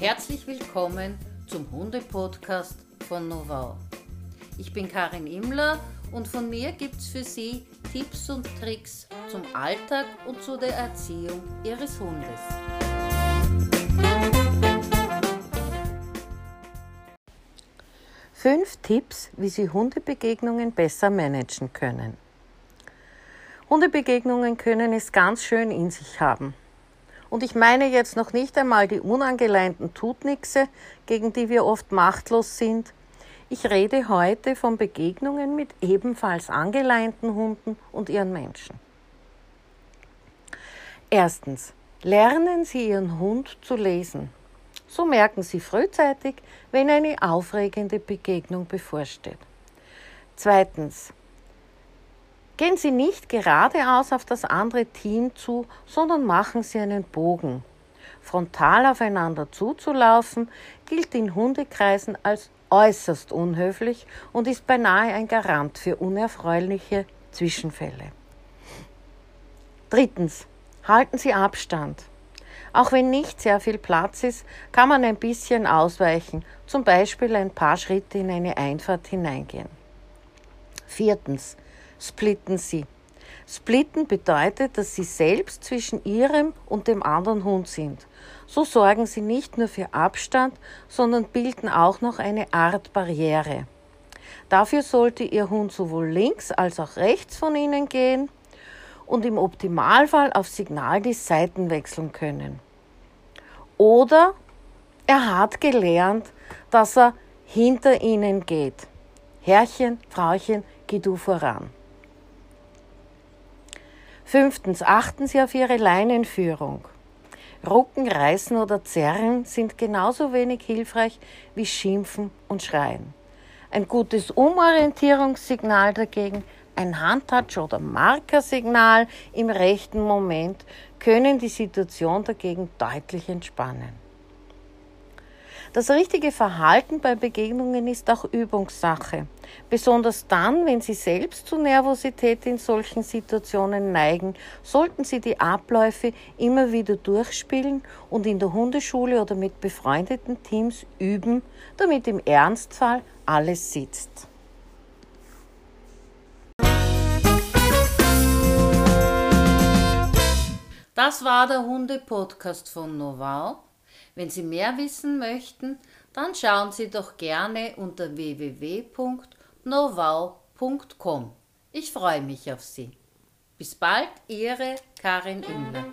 Herzlich willkommen zum Hunde-Podcast von Novau. Ich bin Karin Immler und von mir gibt es für Sie Tipps und Tricks zum Alltag und zu der Erziehung Ihres Hundes. Fünf Tipps, wie Sie Hundebegegnungen besser managen können. Hundebegegnungen können es ganz schön in sich haben. Und ich meine jetzt noch nicht einmal die unangeleinten Tutnixe, gegen die wir oft machtlos sind. Ich rede heute von Begegnungen mit ebenfalls angeleinten Hunden und ihren Menschen. Erstens. Lernen Sie Ihren Hund zu lesen. So merken Sie frühzeitig, wenn eine aufregende Begegnung bevorsteht. Zweitens. Gehen Sie nicht geradeaus auf das andere Team zu, sondern machen Sie einen Bogen. Frontal aufeinander zuzulaufen gilt in Hundekreisen als äußerst unhöflich und ist beinahe ein Garant für unerfreuliche Zwischenfälle. Drittens. Halten Sie Abstand. Auch wenn nicht sehr viel Platz ist, kann man ein bisschen ausweichen, zum Beispiel ein paar Schritte in eine Einfahrt hineingehen. Viertens splitten sie. Splitten bedeutet, dass sie selbst zwischen ihrem und dem anderen Hund sind. So sorgen sie nicht nur für Abstand, sondern bilden auch noch eine Art Barriere. Dafür sollte Ihr Hund sowohl links als auch rechts von Ihnen gehen und im Optimalfall auf Signal die Seiten wechseln können. Oder er hat gelernt, dass er hinter Ihnen geht. Herrchen, Frauchen, geh du voran. Fünftens, achten Sie auf Ihre Leinenführung. Rucken, Reißen oder Zerren sind genauso wenig hilfreich wie Schimpfen und Schreien. Ein gutes Umorientierungssignal dagegen, ein Handtouch oder Markersignal im rechten Moment können die Situation dagegen deutlich entspannen. Das richtige Verhalten bei Begegnungen ist auch Übungssache. Besonders dann, wenn Sie selbst zu Nervosität in solchen Situationen neigen, sollten Sie die Abläufe immer wieder durchspielen und in der Hundeschule oder mit befreundeten Teams üben, damit im Ernstfall alles sitzt. Das war der Hunde-Podcast von Novau. Wenn Sie mehr wissen möchten, dann schauen Sie doch gerne unter www.novau.com. Ich freue mich auf Sie. Bis bald, Ihre Karin Imler.